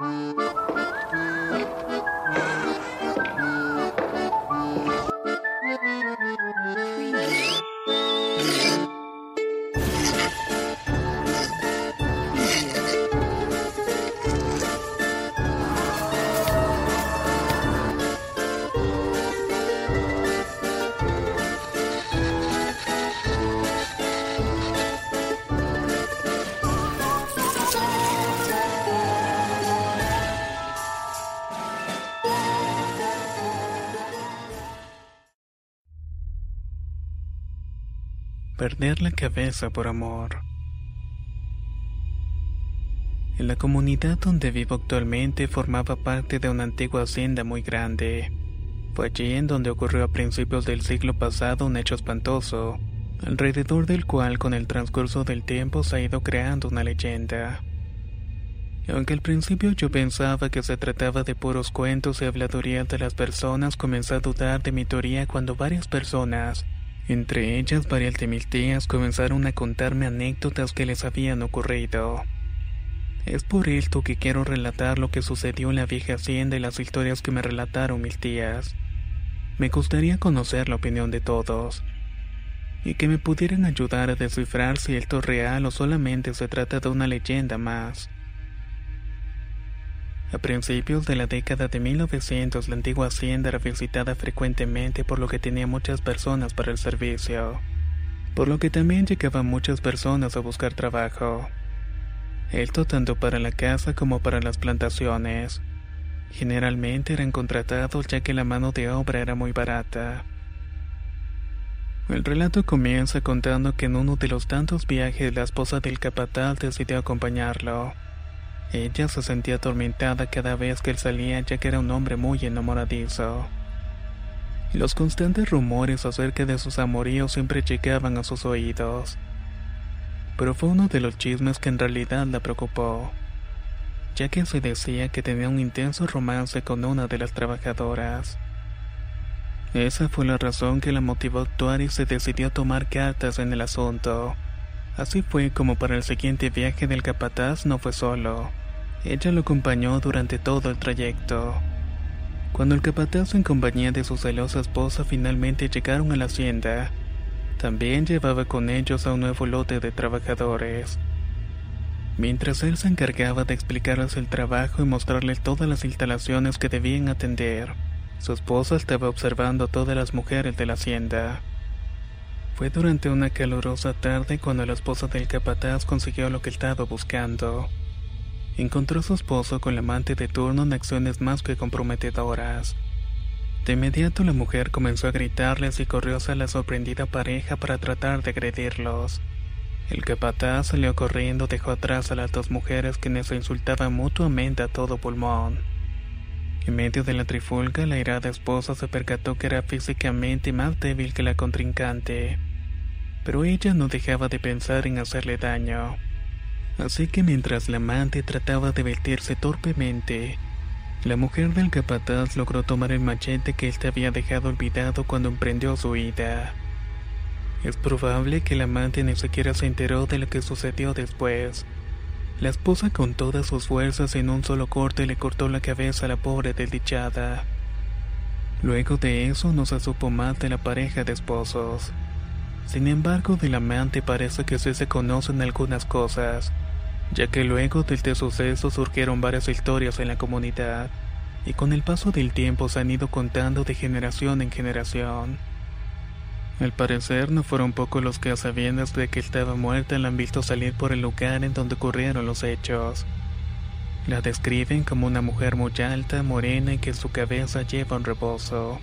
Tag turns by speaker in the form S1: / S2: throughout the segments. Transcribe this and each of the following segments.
S1: Música
S2: Perder la cabeza por amor. En la comunidad donde vivo actualmente formaba parte de una antigua hacienda muy grande. Fue allí en donde ocurrió a principios del siglo pasado un hecho espantoso, alrededor del cual con el transcurso del tiempo se ha ido creando una leyenda. Aunque al principio yo pensaba que se trataba de puros cuentos y habladurías de las personas, comencé a dudar de mi teoría cuando varias personas, entre ellas varias de mis tías, comenzaron a contarme anécdotas que les habían ocurrido. Es por esto que quiero relatar lo que sucedió en la vieja hacienda y las historias que me relataron mis tías. Me gustaría conocer la opinión de todos y que me pudieran ayudar a descifrar si esto es real o solamente se trata de una leyenda más. A principios de la década de 1900 la antigua hacienda era visitada frecuentemente por lo que tenía muchas personas para el servicio, por lo que también llegaban muchas personas a buscar trabajo. Esto tanto para la casa como para las plantaciones. Generalmente eran contratados ya que la mano de obra era muy barata. El relato comienza contando que en uno de los tantos viajes la esposa del capataz decidió acompañarlo. Ella se sentía atormentada cada vez que él salía ya que era un hombre muy enamoradizo. Los constantes rumores acerca de sus amoríos siempre llegaban a sus oídos. Pero fue uno de los chismes que en realidad la preocupó, ya que se decía que tenía un intenso romance con una de las trabajadoras. Esa fue la razón que la motivó a actuar y se decidió a tomar cartas en el asunto. Así fue como para el siguiente viaje del capataz no fue solo. Ella lo acompañó durante todo el trayecto. Cuando el capataz en compañía de su celosa esposa finalmente llegaron a la hacienda, también llevaba con ellos a un nuevo lote de trabajadores. Mientras él se encargaba de explicarles el trabajo y mostrarles todas las instalaciones que debían atender, su esposa estaba observando a todas las mujeres de la hacienda. Fue durante una calurosa tarde cuando la esposa del capataz consiguió lo que estaba buscando encontró a su esposo con la amante de turno en acciones más que comprometedoras. De inmediato la mujer comenzó a gritarles y corrió hacia la sorprendida pareja para tratar de agredirlos. El capataz salió corriendo dejó atrás a las dos mujeres quienes se insultaban mutuamente a todo pulmón. En medio de la trifulca, la irada esposa se percató que era físicamente más débil que la contrincante, pero ella no dejaba de pensar en hacerle daño. Así que mientras la amante trataba de vestirse torpemente, la mujer del capataz logró tomar el machete que éste había dejado olvidado cuando emprendió su huida. Es probable que la amante ni siquiera se enteró de lo que sucedió después. La esposa con todas sus fuerzas en un solo corte le cortó la cabeza a la pobre desdichada. Luego de eso no se supo más de la pareja de esposos. Sin embargo, del amante parece que sí se conocen algunas cosas, ya que luego de este suceso surgieron varias historias en la comunidad, y con el paso del tiempo se han ido contando de generación en generación. Al parecer no fueron pocos los que a sabiendas de que estaba muerta la han visto salir por el lugar en donde ocurrieron los hechos. La describen como una mujer muy alta, morena y que su cabeza lleva un rebozo,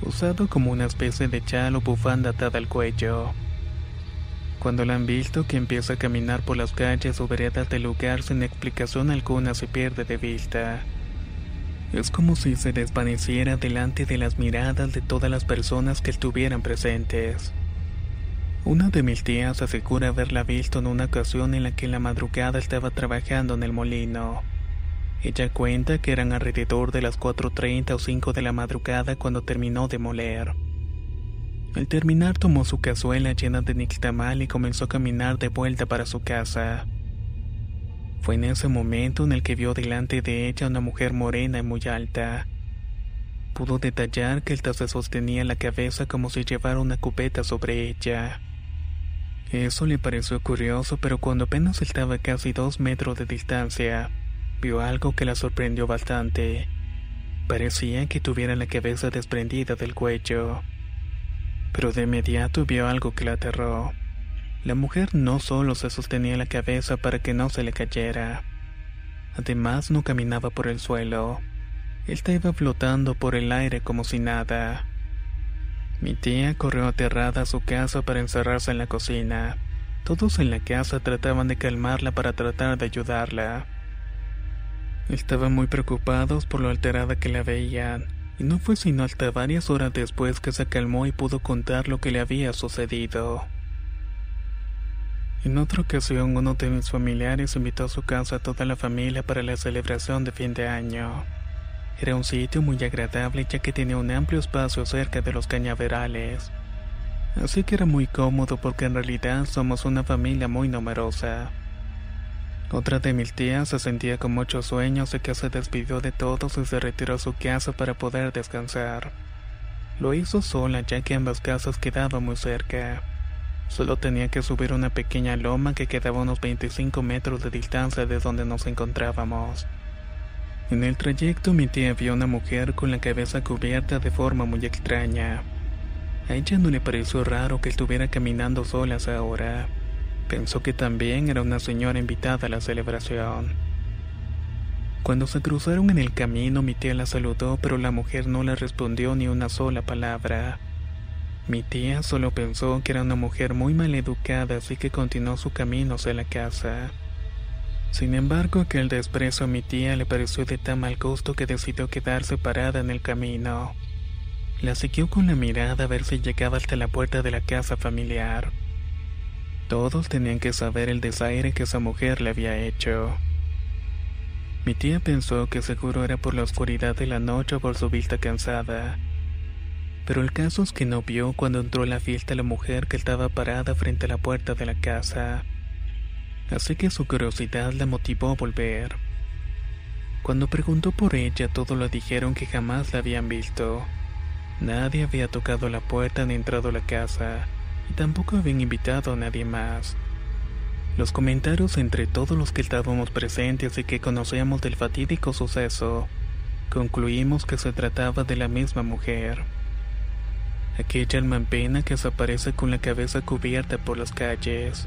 S2: usado como una especie de chal o bufanda atada al cuello. Cuando la han visto que empieza a caminar por las calles o veredas del lugar sin explicación alguna se pierde de vista. Es como si se desvaneciera delante de las miradas de todas las personas que estuvieran presentes. Una de mis tías asegura haberla visto en una ocasión en la que en la madrugada estaba trabajando en el molino. Ella cuenta que eran alrededor de las 4.30 o 5 de la madrugada cuando terminó de moler. Al terminar tomó su cazuela llena de nixtamal y comenzó a caminar de vuelta para su casa. Fue en ese momento en el que vio delante de ella una mujer morena y muy alta. Pudo detallar que esta se sostenía la cabeza como si llevara una cubeta sobre ella. Eso le pareció curioso, pero cuando apenas estaba a casi dos metros de distancia, vio algo que la sorprendió bastante. Parecía que tuviera la cabeza desprendida del cuello pero de inmediato vio algo que la aterró. La mujer no solo se sostenía la cabeza para que no se le cayera, además no caminaba por el suelo, estaba flotando por el aire como si nada. Mi tía corrió aterrada a su casa para encerrarse en la cocina. Todos en la casa trataban de calmarla para tratar de ayudarla. Estaban muy preocupados por lo alterada que la veían y no fue sino hasta varias horas después que se calmó y pudo contar lo que le había sucedido. En otra ocasión, uno de mis familiares invitó a su casa a toda la familia para la celebración de fin de año. Era un sitio muy agradable ya que tenía un amplio espacio cerca de los cañaverales. Así que era muy cómodo porque en realidad somos una familia muy numerosa. Otra de mis tías se sentía con muchos sueños y que se despidió de todos y se retiró a su casa para poder descansar. Lo hizo sola ya que ambas casas quedaban muy cerca. Solo tenía que subir una pequeña loma que quedaba a unos 25 metros de distancia de donde nos encontrábamos. En el trayecto mi tía vio una mujer con la cabeza cubierta de forma muy extraña. A ella no le pareció raro que estuviera caminando sola ahora. Pensó que también era una señora invitada a la celebración. Cuando se cruzaron en el camino, mi tía la saludó, pero la mujer no le respondió ni una sola palabra. Mi tía solo pensó que era una mujer muy mal educada, así que continuó su camino hacia la casa. Sin embargo, aquel desprecio a mi tía le pareció de tan mal gusto que decidió quedarse parada en el camino. La siguió con la mirada a ver si llegaba hasta la puerta de la casa familiar. Todos tenían que saber el desaire que esa mujer le había hecho. Mi tía pensó que seguro era por la oscuridad de la noche o por su vista cansada. Pero el caso es que no vio cuando entró a la fiesta la mujer que estaba parada frente a la puerta de la casa. Así que su curiosidad la motivó a volver. Cuando preguntó por ella, todos le dijeron que jamás la habían visto. Nadie había tocado la puerta ni entrado a la casa tampoco habían invitado a nadie más. Los comentarios entre todos los que estábamos presentes y que conocíamos del fatídico suceso, concluimos que se trataba de la misma mujer. Aquella alma en pena que desaparece con la cabeza cubierta por las calles.